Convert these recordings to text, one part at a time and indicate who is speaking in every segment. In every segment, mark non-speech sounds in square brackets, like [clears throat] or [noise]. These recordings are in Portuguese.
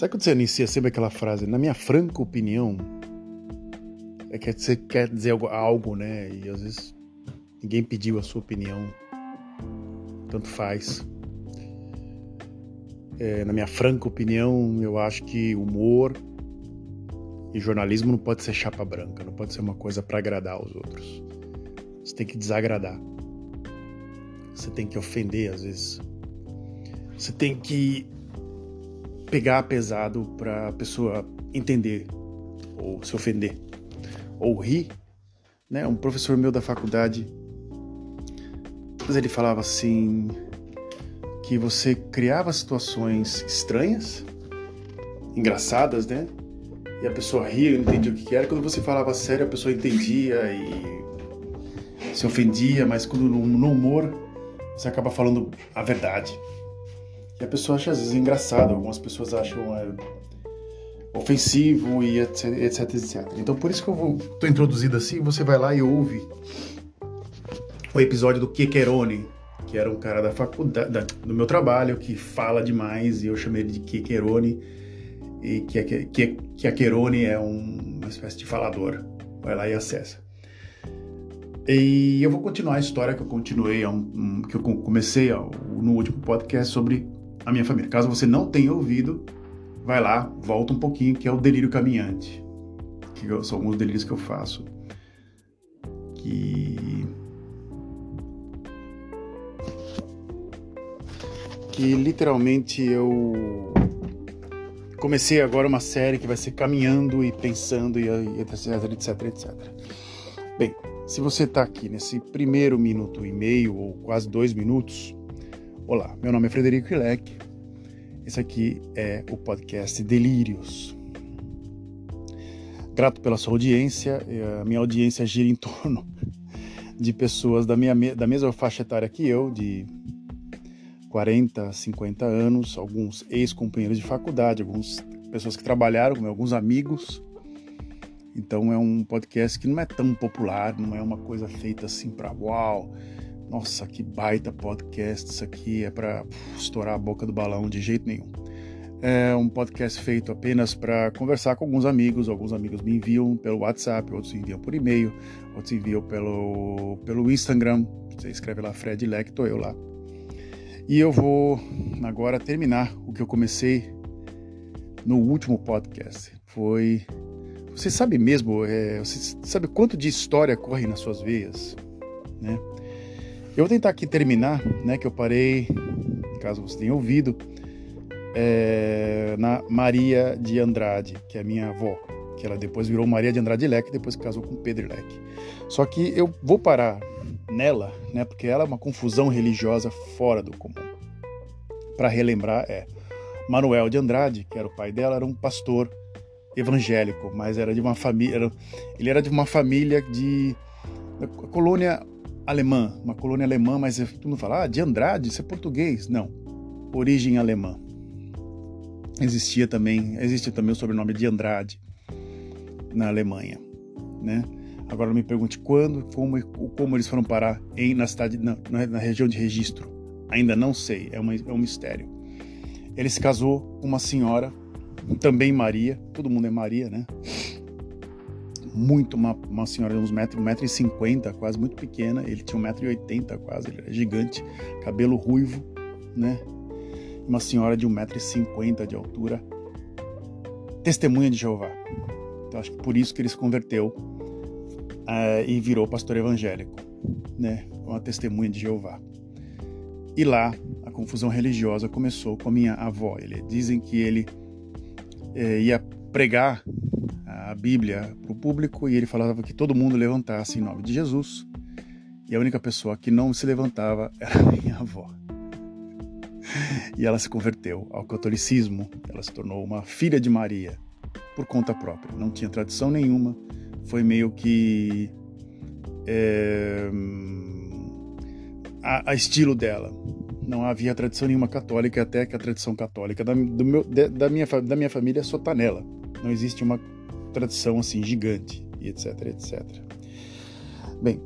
Speaker 1: Sabe quando você inicia sempre aquela frase? Na minha franca opinião, é que você quer dizer algo, algo, né? E às vezes ninguém pediu a sua opinião. Tanto faz. É, na minha franca opinião, eu acho que humor e jornalismo não pode ser chapa branca, não pode ser uma coisa para agradar os outros. Você tem que desagradar. Você tem que ofender às vezes. Você tem que pegar pesado para a pessoa entender ou se ofender ou rir, né? Um professor meu da faculdade, mas ele falava assim que você criava situações estranhas, engraçadas, né? E a pessoa ria, não entendia o que era. Quando você falava sério, a pessoa entendia e se ofendia, mas quando no humor você acaba falando a verdade. E a pessoa acha às vezes engraçado, algumas pessoas acham é, ofensivo e etc, etc, etc. Então por isso que eu estou introduzido assim, você vai lá e ouve o episódio do Kekerone, que era um cara da faculdade, da, do meu trabalho, que fala demais, e eu chamei ele de Kekerone, e que, que, que, a Querone é um, uma espécie de falador. Vai lá e acessa. E eu vou continuar a história que eu continuei, um, um, que eu comecei no último podcast sobre a minha família. Caso você não tenha ouvido, vai lá, volta um pouquinho, que é o delírio caminhante. Que são alguns delírios que eu faço. Que. Que literalmente eu comecei agora uma série que vai ser caminhando e pensando e etc, etc, etc. Bem, se você está aqui nesse primeiro minuto e meio ou quase dois minutos, olá, meu nome é Frederico Ilek esse aqui é o podcast Delírios. Grato pela sua audiência. A minha audiência gira em torno [laughs] de pessoas da, minha, da mesma faixa etária que eu, de 40, 50 anos, alguns ex-companheiros de faculdade, algumas pessoas que trabalharam, alguns amigos. Então é um podcast que não é tão popular, não é uma coisa feita assim para uau, nossa, que baita podcast isso aqui, é para estourar a boca do balão de jeito nenhum. É um podcast feito apenas para conversar com alguns amigos. Alguns amigos me enviam pelo WhatsApp, outros enviam por e-mail, outros enviam pelo, pelo Instagram. Você escreve lá Fred Leck, tô eu lá. E eu vou agora terminar o que eu comecei no último podcast. Foi. Você sabe mesmo, é, você sabe quanto de história corre nas suas veias, né? Eu vou tentar aqui terminar, né, que eu parei, caso você tenha ouvido, é, na Maria de Andrade, que é minha avó, que ela depois virou Maria de Andrade Leque, depois casou com Pedro Leque. Só que eu vou parar nela, né, porque ela é uma confusão religiosa fora do comum. Para relembrar, é Manuel de Andrade, que era o pai dela, era um pastor evangélico, mas era de uma família, ele era de uma família de colônia alemã, uma colônia alemã, mas todo mundo fala, ah, de Andrade, isso é português. Não, origem alemã. Existia também, existe também o sobrenome de Andrade na Alemanha, né? Agora não me pergunte quando, como, como eles foram parar em, na cidade, na, na região de registro. Ainda não sei, é, uma, é um mistério. Ele se casou com uma senhora, também Maria, todo mundo é Maria, né? Muito, uma, uma senhora de uns metros, um metro e cinquenta, quase muito pequena, ele tinha um metro e oitenta quase, ele era gigante, cabelo ruivo, né? Uma senhora de um metro e cinquenta de altura, testemunha de Jeová. Então acho que por isso que ele se converteu uh, e virou pastor evangélico, né? Uma testemunha de Jeová. E lá a confusão religiosa começou com a minha avó. Ele, dizem que ele eh, ia pregar a Bíblia para o público e ele falava que todo mundo levantasse em nome de Jesus. E a única pessoa que não se levantava [laughs] era a minha avó. E ela se converteu ao catolicismo, ela se tornou uma filha de Maria por conta própria. Não tinha tradição nenhuma, foi meio que é, a, a, estilo dela. Não havia tradição nenhuma católica, até que a tradição católica da, meu, da, minha, da minha família só está nela. Não existe uma tradição assim gigante e etc, etc. Bem,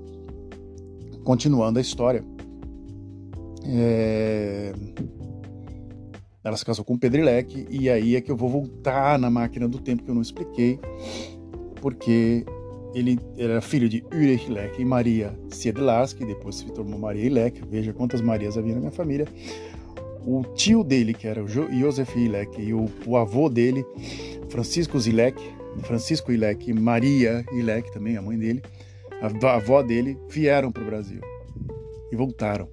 Speaker 1: continuando a história, é... ela se casou com Pedro Ilek, e aí é que eu vou voltar na máquina do tempo que eu não expliquei, porque ele era filho de Ulrich Ilek e Maria Siedlarski, que depois se tornou Maria Ilek, veja quantas Marias havia na minha família. O tio dele, que era o Josef Ilek, e o, o avô dele, Francisco Zilek, Francisco Ilek e Maria Ilek, também a mãe dele, a avó dele, vieram para o Brasil e voltaram.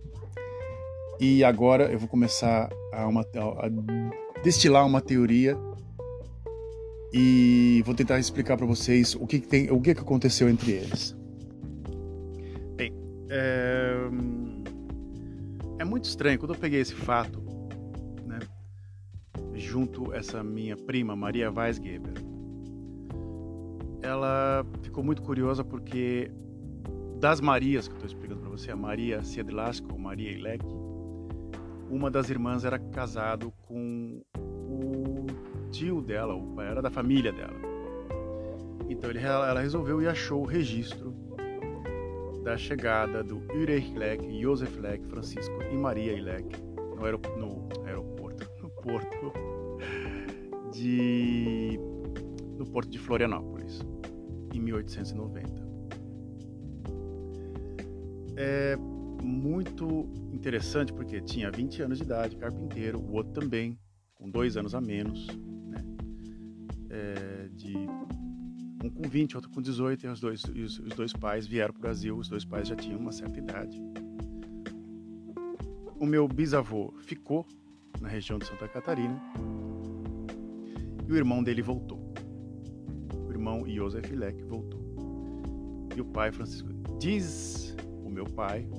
Speaker 1: E agora eu vou começar a, uma, a destilar uma teoria e vou tentar explicar para vocês o que, que, tem, o que, que aconteceu entre eles. Bem, é... é muito estranho quando eu peguei esse fato, né, junto essa minha prima Maria Weisgeber. Ela ficou muito curiosa porque das Marias que eu estou explicando para você, a Maria Siedlasko, Maria Ilek, uma das irmãs era casado com o tio dela, o pai era da família dela. Então ele, ela resolveu e achou o registro da chegada do Ulrich Leck, Josef Leck, Francisco e Maria Leck no, aerop no aeroporto, [laughs] no porto [laughs] de no porto de Florianópolis 1890. É, muito interessante porque tinha 20 anos de idade, carpinteiro, o outro também, com dois anos a menos, né? É, de um com 20, outro com 18, e os dois, os, os dois pais vieram para o Brasil, os dois pais já tinham uma certa idade. O meu bisavô ficou na região de Santa Catarina e o irmão dele voltou. Irmão Josef Leck voltou. E o pai Francisco diz o meu pai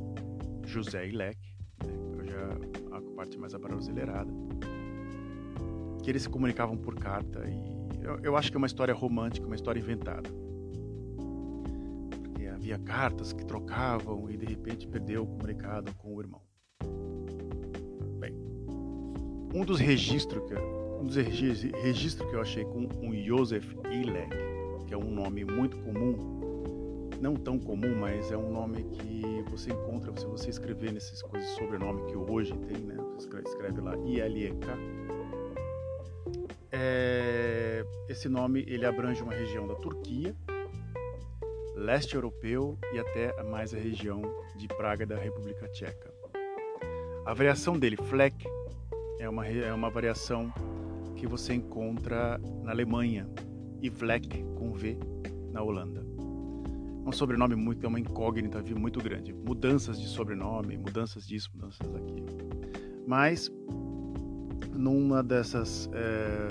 Speaker 1: José Ilek, né, eu já a parte mais abrasileirada, que eles se comunicavam por carta e eu, eu acho que é uma história romântica, uma história inventada. Porque havia cartas que trocavam e de repente perdeu o comunicado com o irmão. Bem, um dos registros que um dos registros que eu achei com um Joseph Ilek, que é um nome muito comum não tão comum, mas é um nome que você encontra se você escrever nesses coisas sobrenome que hoje tem, né? Você escreve lá ILEK. É, esse nome ele abrange uma região da Turquia, leste europeu e até mais a região de Praga da República Tcheca. A variação dele, Fleck, é uma, é uma variação que você encontra na Alemanha e Vlek com V na Holanda um sobrenome muito, é uma incógnita muito grande. Mudanças de sobrenome, mudanças disso, mudanças daquilo. Mas, numa dessas. É,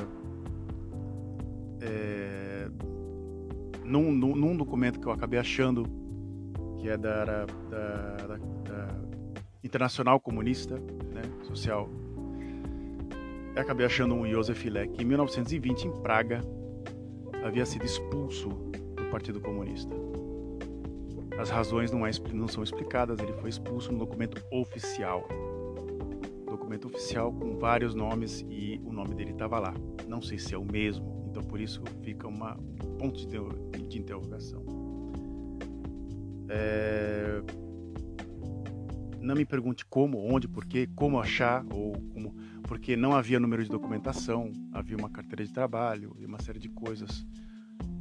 Speaker 1: é, num, num, num, documento que eu acabei achando, que é da, da, da, da Internacional Comunista né, Social, eu acabei achando um Josef que em 1920, em Praga, havia sido expulso do Partido Comunista. As razões não, é, não são explicadas, ele foi expulso no documento oficial. Documento oficial com vários nomes e o nome dele estava lá. Não sei se é o mesmo, então por isso fica uma, um ponto de, de interrogação. É... Não me pergunte como, onde, porquê, como achar ou como, porque não havia número de documentação, havia uma carteira de trabalho e uma série de coisas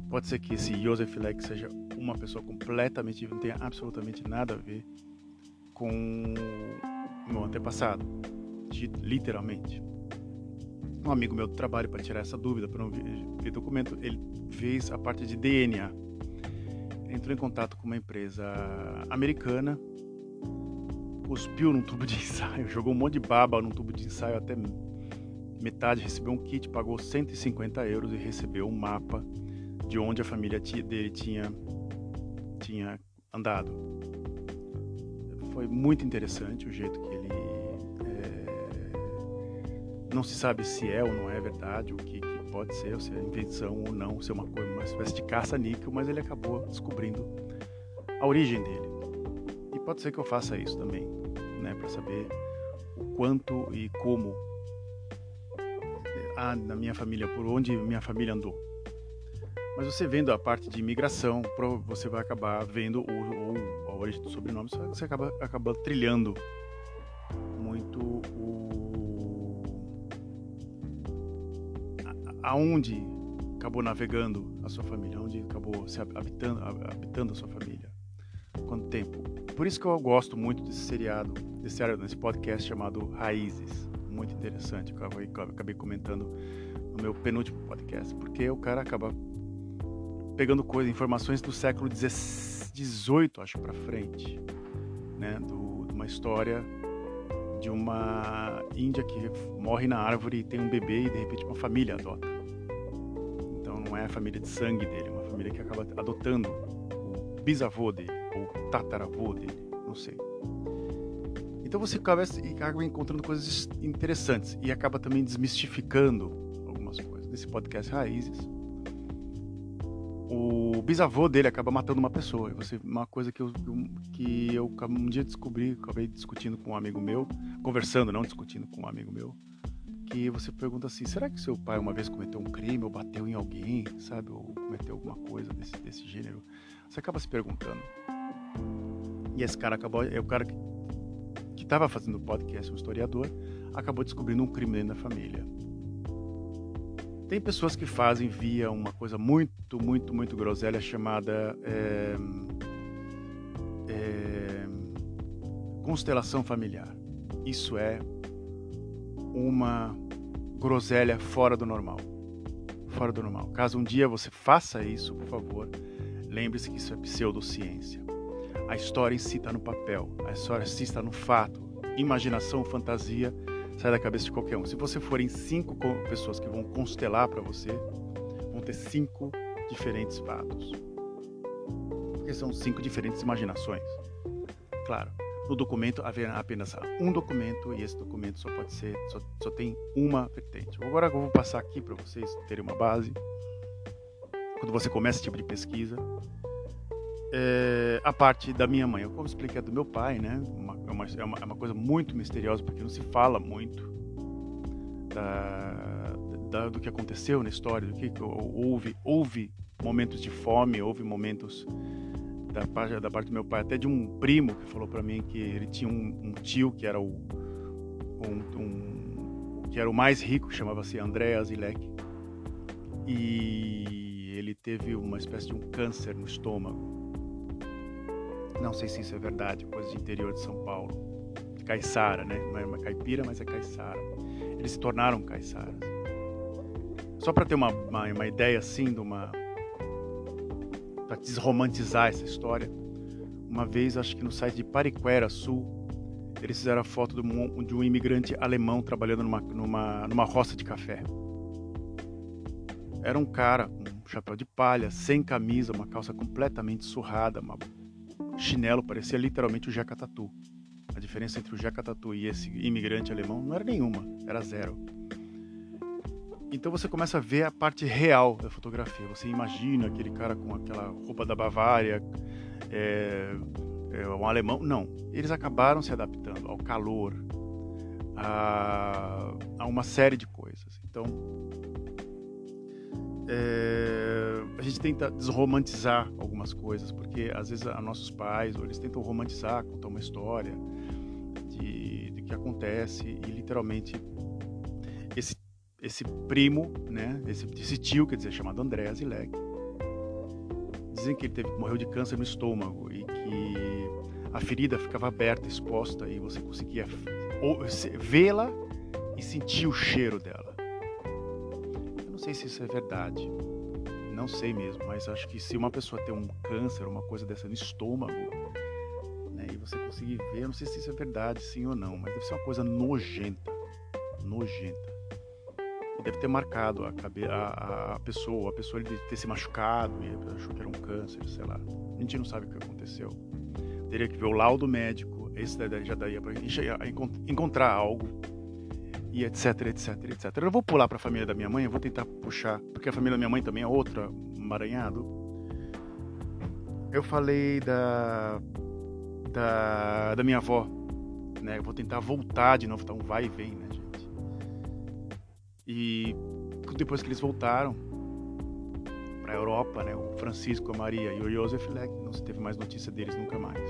Speaker 1: Pode ser que esse Joseph Leck seja uma pessoa completamente, não tenha absolutamente nada a ver com meu antepassado, literalmente. Um amigo meu do trabalho, para tirar essa dúvida, para não ver documento, ele fez a parte de DNA. Entrou em contato com uma empresa americana, cuspiu num tubo de [laughs] ensaio, jogou um monte de baba num tubo de ensaio até metade, recebeu um kit, pagou 150 euros e recebeu um mapa de onde a família dele tinha, tinha andado. Foi muito interessante o jeito que ele. É, não se sabe se é ou não é verdade, o que, que pode ser, se é invenção ou não, se é uma coisa, uma espécie de caça-níquel, mas ele acabou descobrindo a origem dele. E pode ser que eu faça isso também, né, para saber o quanto e como a, na minha família, por onde minha família andou. Mas você vendo a parte de imigração, você vai acabar vendo o, a origem do sobrenome, você acaba, acaba trilhando muito o, aonde acabou navegando a sua família, aonde acabou se habitando, habitando a sua família, quanto tempo. Por isso que eu gosto muito desse seriado, desse, desse podcast chamado Raízes, muito interessante, eu acabei comentando no meu penúltimo podcast, porque o cara acaba pegando coisas, informações do século XVIII, acho, para frente, né, do, de uma história de uma índia que morre na árvore e tem um bebê e de repente uma família adota. Então não é a família de sangue dele, é uma família que acaba adotando o bisavô dele ou tataravô dele, não sei. Então você acaba, acaba encontrando coisas interessantes e acaba também desmistificando algumas coisas. Nesse podcast Raízes, o bisavô dele acaba matando uma pessoa. E você, uma coisa que eu, que eu um dia descobri, acabei discutindo com um amigo meu, conversando, não discutindo com um amigo meu, que você pergunta assim: será que seu pai uma vez cometeu um crime ou bateu em alguém, sabe, ou cometeu alguma coisa desse, desse gênero? Você acaba se perguntando. E esse cara acabou, é o cara que estava fazendo podcast, um historiador, acabou descobrindo um crime dentro da família. Tem pessoas que fazem via uma coisa muito, muito, muito groselha chamada é, é, constelação familiar. Isso é uma groselha fora do normal. Fora do normal. Caso um dia você faça isso, por favor, lembre-se que isso é pseudociência. A história em si está no papel, a história em si está no fato. Imaginação, fantasia sai da cabeça de qualquer um. Se você forem cinco pessoas que vão constelar para você, vão ter cinco diferentes fatos. Porque são cinco diferentes imaginações. Claro, no documento haverá apenas um documento e esse documento só pode ser, só, só tem uma vertente. Agora eu vou passar aqui para vocês terem uma base. Quando você começa esse tipo de pesquisa, é, a parte da minha mãe. Eu como expliquei a do meu pai, né? É, uma, é, uma, é uma coisa muito misteriosa porque não se fala muito da, da, do que aconteceu na história, do que houve, houve momentos de fome, houve momentos da parte, da parte do meu pai, até de um primo que falou para mim que ele tinha um, um, tio que era o um, um, que era o mais rico, chamava-se André Azilek, e ele teve uma espécie de um câncer no estômago não sei se isso é verdade, coisa de interior de São Paulo. Caiçara, né? Não é uma caipira, mas é caiçara. Eles se tornaram caiçaras. Só para ter uma, uma, uma, ideia assim, de uma. para desromantizar essa história. Uma vez, acho que no site de Pariquera Sul, eles fizeram a foto de um, imigrante alemão trabalhando numa, numa, numa roça de café. Era um cara com um chapéu de palha, sem camisa, uma calça completamente surrada, uma chinelo parecia literalmente o Jeca Tatu. A diferença entre o Jeca Tatu e esse imigrante alemão não era nenhuma, era zero. Então você começa a ver a parte real da fotografia. Você imagina aquele cara com aquela roupa da Bavária, é, é, um alemão. Não, eles acabaram se adaptando ao calor, a, a uma série de coisas. Então, é, a gente tenta desromantizar algumas coisas, porque às vezes a nossos pais, ou eles tentam romantizar, contar uma história de, de que acontece e literalmente esse, esse primo, né, esse, esse tio, quer dizer, chamado André Zilek, dizem que ele teve, morreu de câncer no estômago e que a ferida ficava aberta, exposta e você conseguia vê-la e sentir o cheiro dela sei se isso é verdade. Não sei mesmo, mas acho que se uma pessoa tem um câncer, uma coisa dessa no estômago, né, e você conseguir ver, não sei se isso é verdade, sim ou não, mas deve ser uma coisa nojenta. Nojenta. E deve ter marcado a, cabe a, a pessoa, a pessoa deve ter se machucado e achou que era um câncer, sei lá. A gente não sabe o que aconteceu. Teria que ver o laudo médico, esse já daria para encontrar algo e etc, etc, etc. Eu vou pular para a família da minha mãe, eu vou tentar puxar, porque a família da minha mãe também é outra, emaranhado. Eu falei da, da, da minha avó, né? Eu vou tentar voltar de novo, um vai e vem, né, gente? E depois que eles voltaram para a Europa, né? O Francisco, a Maria e o Josef Leck, não se teve mais notícia deles nunca mais.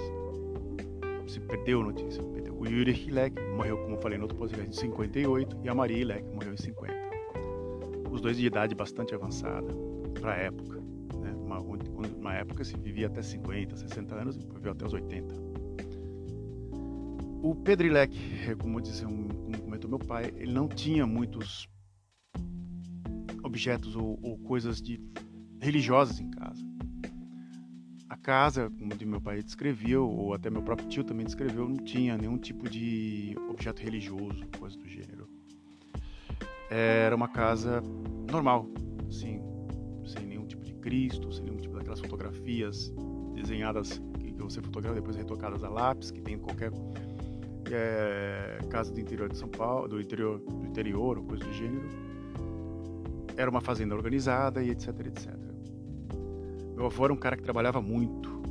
Speaker 1: Se perdeu notícia, o Yuri Hilek morreu, como falei no outro podcast, em 58 e a Maria Hilek morreu em 50. os dois de idade bastante avançada para a época. Né? Uma, uma época se vivia até 50, 60 anos, viveu até os 80. O Pedrilec, como, disse, como comentou meu pai, ele não tinha muitos objetos ou, ou coisas de religiosas em casa. Casa, como meu pai descreveu, ou até meu próprio tio também descreveu, não tinha nenhum tipo de objeto religioso, coisa do gênero. Era uma casa normal, assim, sem nenhum tipo de Cristo, sem nenhum tipo daquelas fotografias desenhadas que, você fotografa depois retocadas a lápis, que tem em qualquer é, casa do interior de São Paulo, do interior, do interior coisa do gênero era uma fazenda organizada e etc, etc. Meu avô era um cara que trabalhava muito.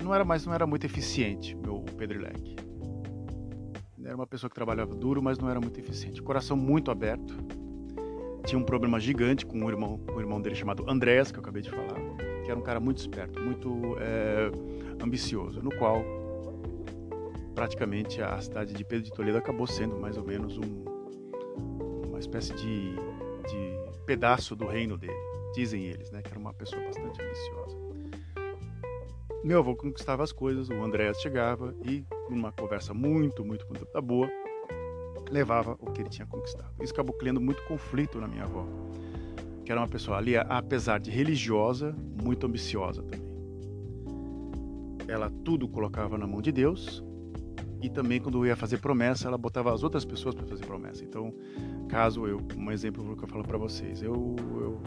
Speaker 1: Não era mais, não era muito eficiente, meu Pedrilec. Era uma pessoa que trabalhava duro, mas não era muito eficiente. Coração muito aberto. Tinha um problema gigante com o irmão, com o irmão dele chamado Andrés, que eu acabei de falar, que era um cara muito esperto, muito é, ambicioso, no qual praticamente a cidade de Pedro de Toledo acabou sendo mais ou menos um, uma espécie de pedaço do reino dele, dizem eles, né, que era uma pessoa bastante ambiciosa. Meu avô conquistava as coisas, o Andréas chegava e, numa conversa muito, muito, muito boa, levava o que ele tinha conquistado. Isso acabou criando muito conflito na minha avó, que era uma pessoa ali, apesar de religiosa, muito ambiciosa também. Ela tudo colocava na mão de Deus e também quando ia fazer promessa, ela botava as outras pessoas para fazer promessa. Então, caso eu, um exemplo que eu falo para vocês, eu, eu,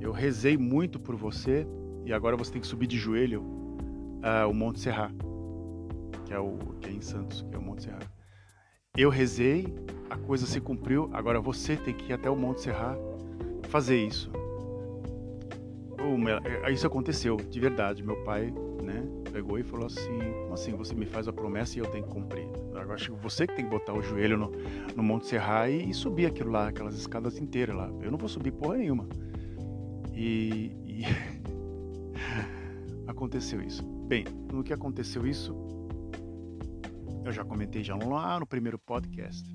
Speaker 1: eu rezei muito por você e agora você tem que subir de joelho uh, o Monte Serra, que é o que é em Santos, que é o Monte Serra. Eu rezei, a coisa se cumpriu, agora você tem que ir até o Monte Serra fazer isso. Oh, isso aconteceu, de verdade. Meu pai, né, pegou e falou assim: assim você me faz a promessa e eu tenho que cumprir? Eu acho que você que tem que botar o joelho no, no Monte Serra e, e, subir aquilo lá, aquelas escadas inteiras lá. Eu não vou subir porra nenhuma. E, e... [laughs] aconteceu isso. Bem, no que aconteceu isso, eu já comentei já lá no primeiro podcast.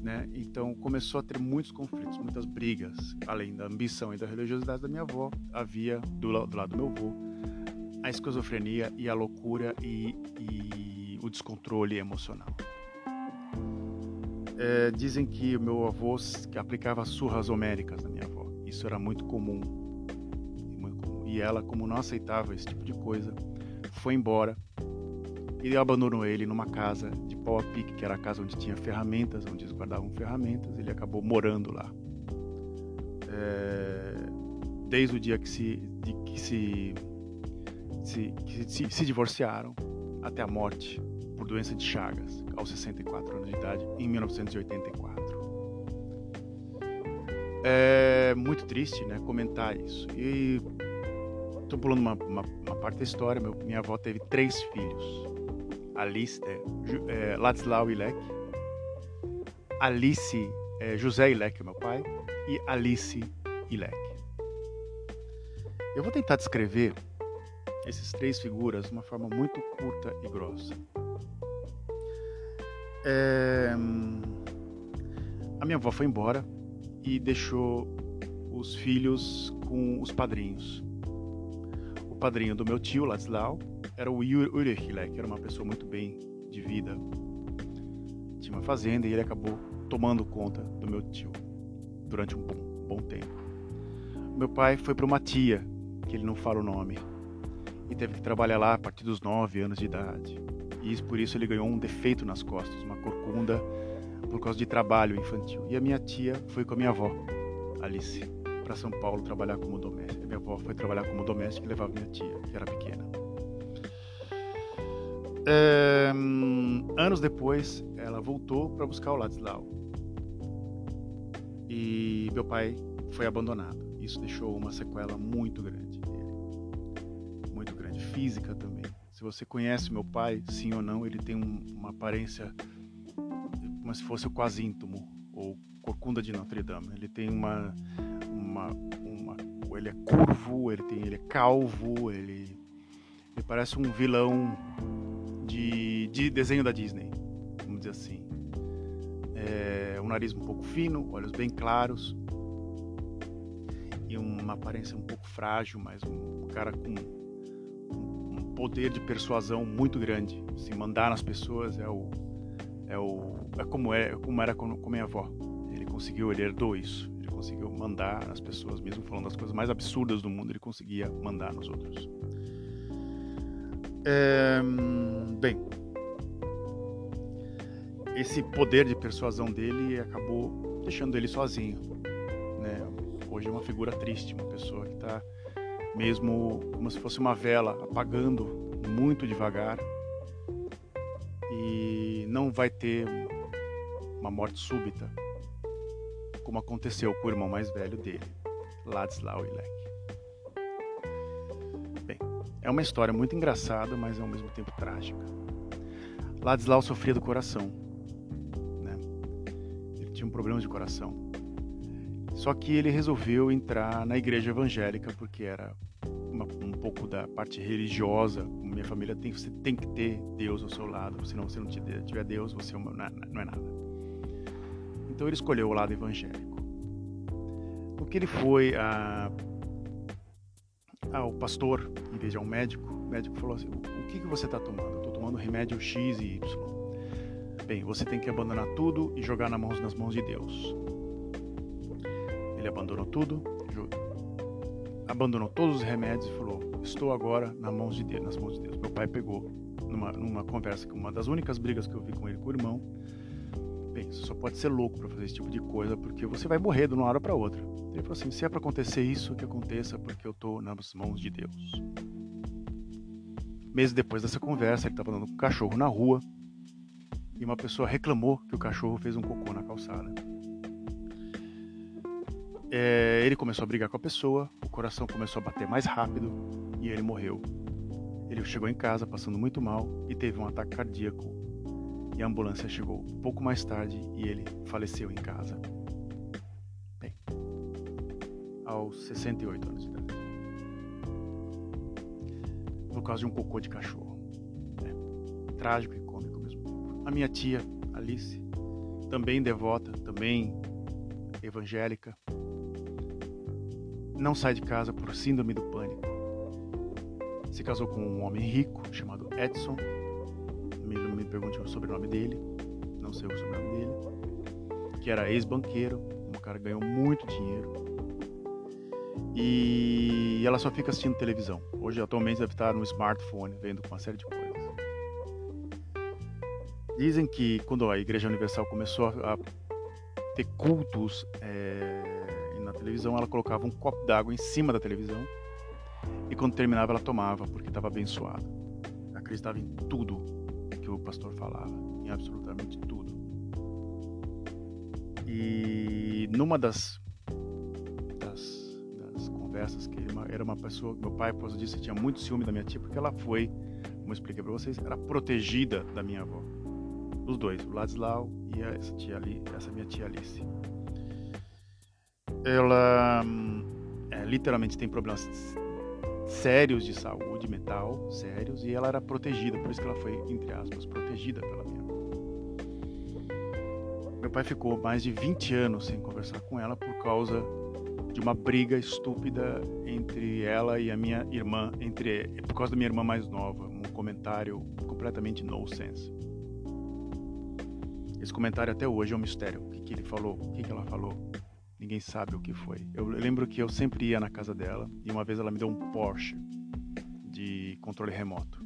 Speaker 1: Né? Então começou a ter muitos conflitos, muitas brigas, além da ambição e da religiosidade da minha avó, havia do, do lado do meu avô a esquizofrenia e a loucura e, e o descontrole emocional. É, dizem que o meu avô aplicava surras homéricas na minha avó. Isso era muito comum. E ela, como não aceitava esse tipo de coisa, foi embora e abandonou ele numa casa de pau a pique, que era a casa onde tinha ferramentas, onde eles guardavam ferramentas. Ele acabou morando lá. É, desde o dia que se, que se se, que se, se divorciaram até a morte por doença de Chagas, aos 64 anos de idade, em 1984. É muito triste, né, comentar isso. E estou pulando uma, uma, uma, parte da história. Meu, minha avó teve três filhos: Alice, é, é, Ladislau Ilek, Alice, é, José Ilek, meu pai, e Alice Ilek. Eu vou tentar descrever esses três figuras de uma forma muito curta e grossa. É... A minha avó foi embora e deixou os filhos com os padrinhos. O padrinho do meu tio, Ladislau, era o Ulrich, que era uma pessoa muito bem de vida. Tinha uma fazenda e ele acabou tomando conta do meu tio durante um bom, bom tempo. Meu pai foi para uma tia, que ele não fala o nome, e teve que trabalhar lá a partir dos 9 anos de idade. E por isso ele ganhou um defeito nas costas, uma corcunda, por causa de trabalho infantil. E a minha tia foi com a minha avó, Alice, para São Paulo trabalhar como doméstica. Minha avó foi trabalhar como doméstica e levava minha tia, que era pequena. É, anos depois, ela voltou para buscar o Ladislau. E meu pai foi abandonado. Isso deixou uma sequela muito grande física também. Se você conhece meu pai, sim ou não, ele tem um, uma aparência como se fosse o Quasíntomo ou Corcunda de Notre Dame. Ele tem uma, uma, uma ele é curvo, ele tem, ele é calvo, ele, ele parece um vilão de, de desenho da Disney, vamos dizer assim. É, um nariz um pouco fino, olhos bem claros, uma aparência um pouco frágil, mas um cara com um poder de persuasão muito grande. Se mandar nas pessoas é o é o é como é como era com, com minha avó. Ele conseguiu, ele herdou isso. Ele conseguiu mandar nas pessoas, mesmo falando das coisas mais absurdas do mundo, ele conseguia mandar nos outros. É, bem, esse poder de persuasão dele acabou deixando ele sozinho. Né? Hoje é uma figura triste, uma pessoa que está mesmo como se fosse uma vela apagando muito devagar e não vai ter uma morte súbita, como aconteceu com o irmão mais velho dele, Ladislau Ilek. Bem, é uma história muito engraçada, mas ao mesmo tempo trágica. Ladislau sofria do coração, né? Ele tinha um problema de coração. Só que ele resolveu entrar na igreja evangélica porque era uma, um pouco da parte religiosa. Minha família tem, você tem que ter Deus ao seu lado, senão você não tiver Deus, você não é nada. Então ele escolheu o lado evangélico. O que ele foi a, ao pastor, em vez de ao médico, o médico falou assim: O que, que você está tomando? Estou tomando remédio X e Y. Bem, você tem que abandonar tudo e jogar nas mãos, nas mãos de Deus. Ele abandonou tudo, abandonou todos os remédios e falou: Estou agora nas mãos de Deus. Nas mãos de Deus. Meu pai pegou numa, numa conversa, uma das únicas brigas que eu vi com ele, com o irmão. Bem, você só pode ser louco para fazer esse tipo de coisa, porque você vai morrer de uma hora para outra. Ele falou assim: se é para acontecer isso, que aconteça, porque eu estou nas mãos de Deus. Meses depois dessa conversa, ele estava andando com um cachorro na rua e uma pessoa reclamou que o cachorro fez um cocô na calçada. É, ele começou a brigar com a pessoa, o coração começou a bater mais rápido e ele morreu. Ele chegou em casa passando muito mal e teve um ataque cardíaco. E a ambulância chegou pouco mais tarde e ele faleceu em casa. Bem, aos 68 anos de idade. Por causa de um cocô de cachorro. É, trágico e cômico mesmo. A minha tia, Alice, também devota, também evangélica, não sai de casa por síndrome do pânico. Se casou com um homem rico chamado Edson. Me, me pergunte o sobrenome dele. Não sei o sobrenome dele. Que era ex-banqueiro. Um cara que ganhou muito dinheiro. E ela só fica assistindo televisão. Hoje, atualmente, deve estar no smartphone, vendo uma série de coisas. Dizem que quando a Igreja Universal começou a ter cultos é, televisão, ela colocava um copo d'água em cima da televisão e quando terminava ela tomava, porque estava abençoada. Acreditava em tudo que o pastor falava, em absolutamente tudo. E numa das, das, das conversas, que era uma pessoa, meu pai, causa disso, tinha muito ciúme da minha tia, porque ela foi, como eu expliquei para vocês, era protegida da minha avó. Os dois, o Ladislau e essa, tia essa minha tia Alice ela é, literalmente tem problemas sérios de saúde mental, sérios, e ela era protegida, por isso que ela foi, entre aspas, protegida pela minha avó. Meu pai ficou mais de 20 anos sem conversar com ela por causa de uma briga estúpida entre ela e a minha irmã, entre por causa da minha irmã mais nova, um comentário completamente nonsense. Esse comentário até hoje é um mistério. O que, que ele falou? O que, que ela falou? Ninguém sabe o que foi. Eu lembro que eu sempre ia na casa dela e uma vez ela me deu um Porsche de controle remoto.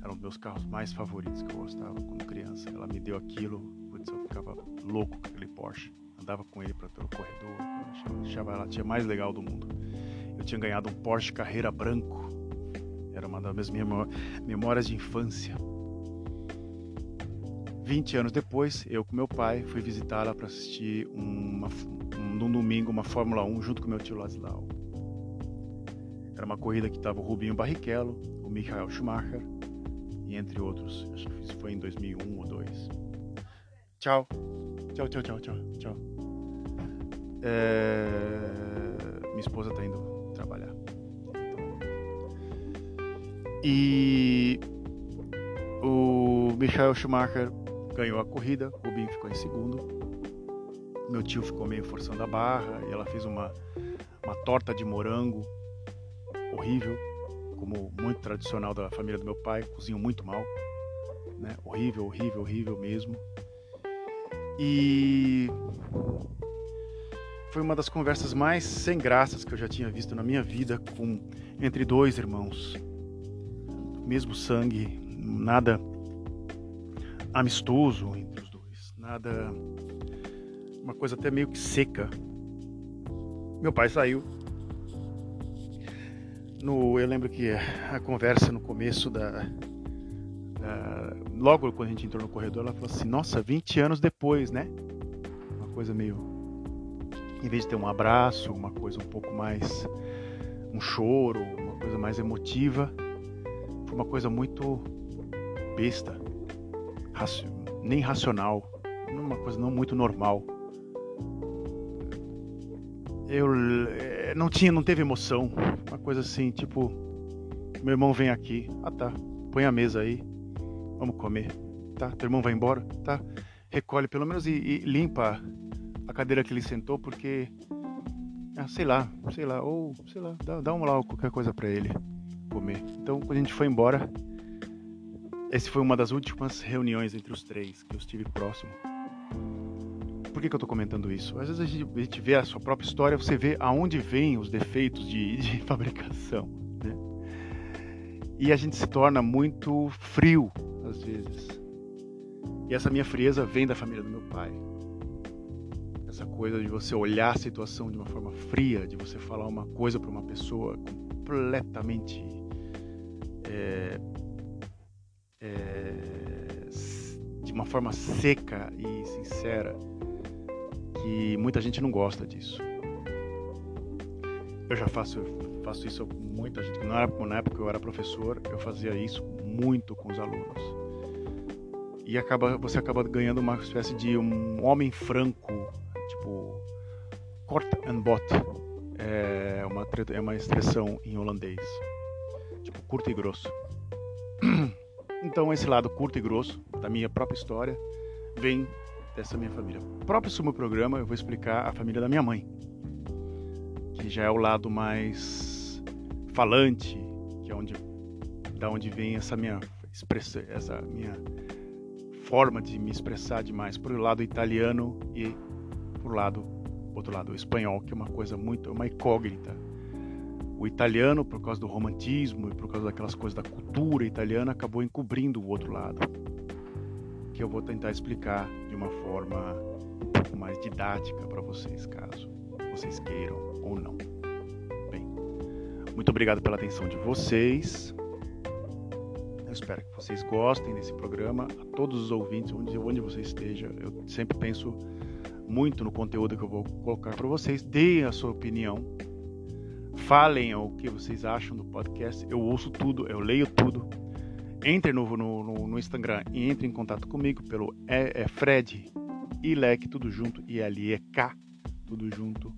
Speaker 1: Era um dos meus carros mais favoritos que eu gostava quando criança. Ela me deu aquilo, putz, eu ficava louco com aquele Porsche. Andava com ele para todo o corredor, achava ela tinha mais legal do mundo. Eu tinha ganhado um Porsche Carreira branco. Era uma das minhas memórias de infância. 20 anos depois, eu com meu pai fui visitá-la para assistir uma, um, num domingo uma Fórmula 1 junto com meu tio Laszlo. Era uma corrida que estava o Rubinho Barrichello, o Michael Schumacher e entre outros. Acho que isso foi em 2001 ou 2002. Tchau. Tchau, tchau, tchau, tchau, tchau. É... Minha esposa está indo trabalhar. E o Michael Schumacher ganhou a corrida, Rubinho ficou em segundo. Meu tio ficou meio forçando a barra e ela fez uma, uma torta de morango horrível, como muito tradicional da família do meu pai, cozinham muito mal, né? Horrível, horrível, horrível mesmo. E foi uma das conversas mais sem graças que eu já tinha visto na minha vida com entre dois irmãos, mesmo sangue, nada amistoso entre os dois, nada uma coisa até meio que seca. Meu pai saiu. No, eu lembro que a conversa no começo da, da, Logo quando a gente entrou no corredor, ela falou assim: Nossa, 20 anos depois, né? Uma coisa meio. Em vez de ter um abraço, uma coisa um pouco mais. Um choro, uma coisa mais emotiva, foi uma coisa muito besta, nem racional, uma coisa não muito normal eu eh, não tinha, não teve emoção. Uma coisa assim, tipo, meu irmão vem aqui. Ah tá, põe a mesa aí. Vamos comer. Tá, teu irmão vai embora, tá? Recolhe pelo menos e, e limpa a cadeira que ele sentou, porque. Ah, sei lá, sei lá, ou sei lá, dá, dá um lá qualquer coisa para ele comer. Então, quando a gente foi embora, essa foi uma das últimas reuniões entre os três que eu estive próximo por que, que eu estou comentando isso? Às vezes a gente, a gente, vê a sua própria história, você vê aonde vêm os defeitos de, [laughs] de fabricação. Né? E a gente se torna muito frio, às vezes. E essa minha frieza vem da família do meu pai. Essa coisa de você olhar a situação de uma forma fria, de você falar uma coisa para uma pessoa completamente. É, é, de uma forma seca e sincera que muita gente não gosta disso. Eu já faço, faço isso com muita gente. Na época, na época eu era professor, eu fazia isso muito com os alunos. E acaba, você acaba ganhando uma espécie de um homem franco, tipo kort and bot, é uma, é uma expressão em holandês, tipo curto e grosso. [clears throat] Então esse lado curto e grosso da minha própria história vem dessa minha família. O próprio sumo programa eu vou explicar a família da minha mãe, que já é o lado mais falante, que é onde da onde vem essa minha expressão, essa minha forma de me expressar demais por o lado italiano e por lado outro lado o espanhol, que é uma coisa muito uma incógnita. O italiano, por causa do romantismo e por causa daquelas coisas da cultura italiana, acabou encobrindo o outro lado que eu vou tentar explicar de uma forma um pouco mais didática para vocês, caso vocês queiram ou não. Bem, muito obrigado pela atenção de vocês. Eu espero que vocês gostem desse programa. A todos os ouvintes, onde, onde você esteja, eu sempre penso muito no conteúdo que eu vou colocar para vocês. Deem a sua opinião. Falem o que vocês acham do podcast. Eu ouço tudo, eu leio tudo entre no, no, no, Instagram e entre em contato comigo pelo é, é Fred Ilek, tudo junto, e ali é K, tudo junto.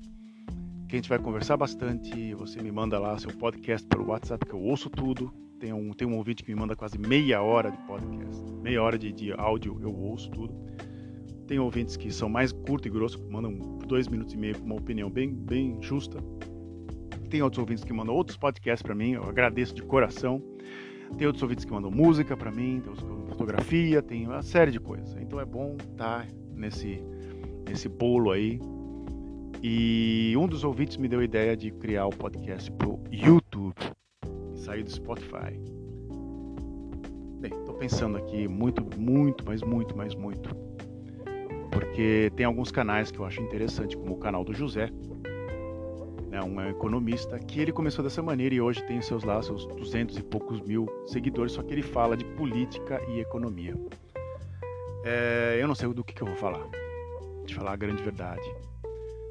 Speaker 1: Que a gente vai conversar bastante. Você me manda lá seu podcast pelo WhatsApp, que eu ouço tudo. Tem um, tem um ouvinte que me manda quase meia hora de podcast, meia hora de, de áudio, eu ouço tudo. Tem ouvintes que são mais curto e grosso, que mandam dois minutos e meio com uma opinião bem, bem justa. Tem outros ouvintes que mandam outros podcasts para mim, eu agradeço de coração. Tem outros ouvintes que mandam música para mim, tem outros que mandam fotografia, tem uma série de coisas. Então é bom estar tá nesse, nesse bolo aí. E um dos ouvintes me deu a ideia de criar o podcast pro YouTube e sair do Spotify. Bem, estou pensando aqui muito, muito, mas muito, mas muito. Porque tem alguns canais que eu acho interessante, como o canal do José, né, um economista, que ele começou dessa maneira e hoje tem seus lá seus 200 e poucos mil seguidores, só que ele fala de política e economia. É, eu não sei do que, que eu vou falar, de falar a grande verdade.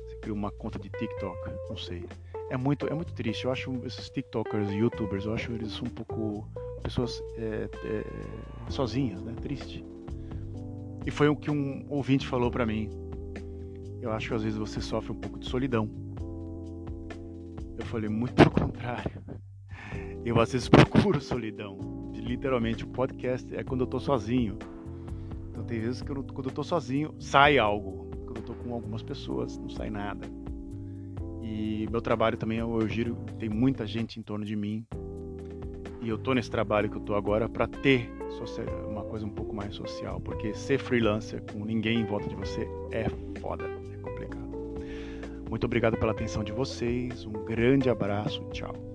Speaker 1: Você cria uma conta de TikTok, não sei. É muito, é muito triste. Eu acho esses TikTokers YouTubers, eu acho eles um pouco pessoas é, é, sozinhas, né? Triste. E foi o que um ouvinte falou para mim. Eu acho que às vezes você sofre um pouco de solidão falei, muito pelo contrário. Eu às vezes [laughs] procuro solidão. Literalmente, o podcast é quando eu tô sozinho. Então tem vezes que eu, quando eu tô sozinho, sai algo. Quando eu tô com algumas pessoas, não sai nada. E meu trabalho também, eu, eu giro, tem muita gente em torno de mim. E eu tô nesse trabalho que eu tô agora para ter uma coisa um pouco mais social, porque ser freelancer com ninguém em volta de você é foda. Muito obrigado pela atenção de vocês, um grande abraço, tchau.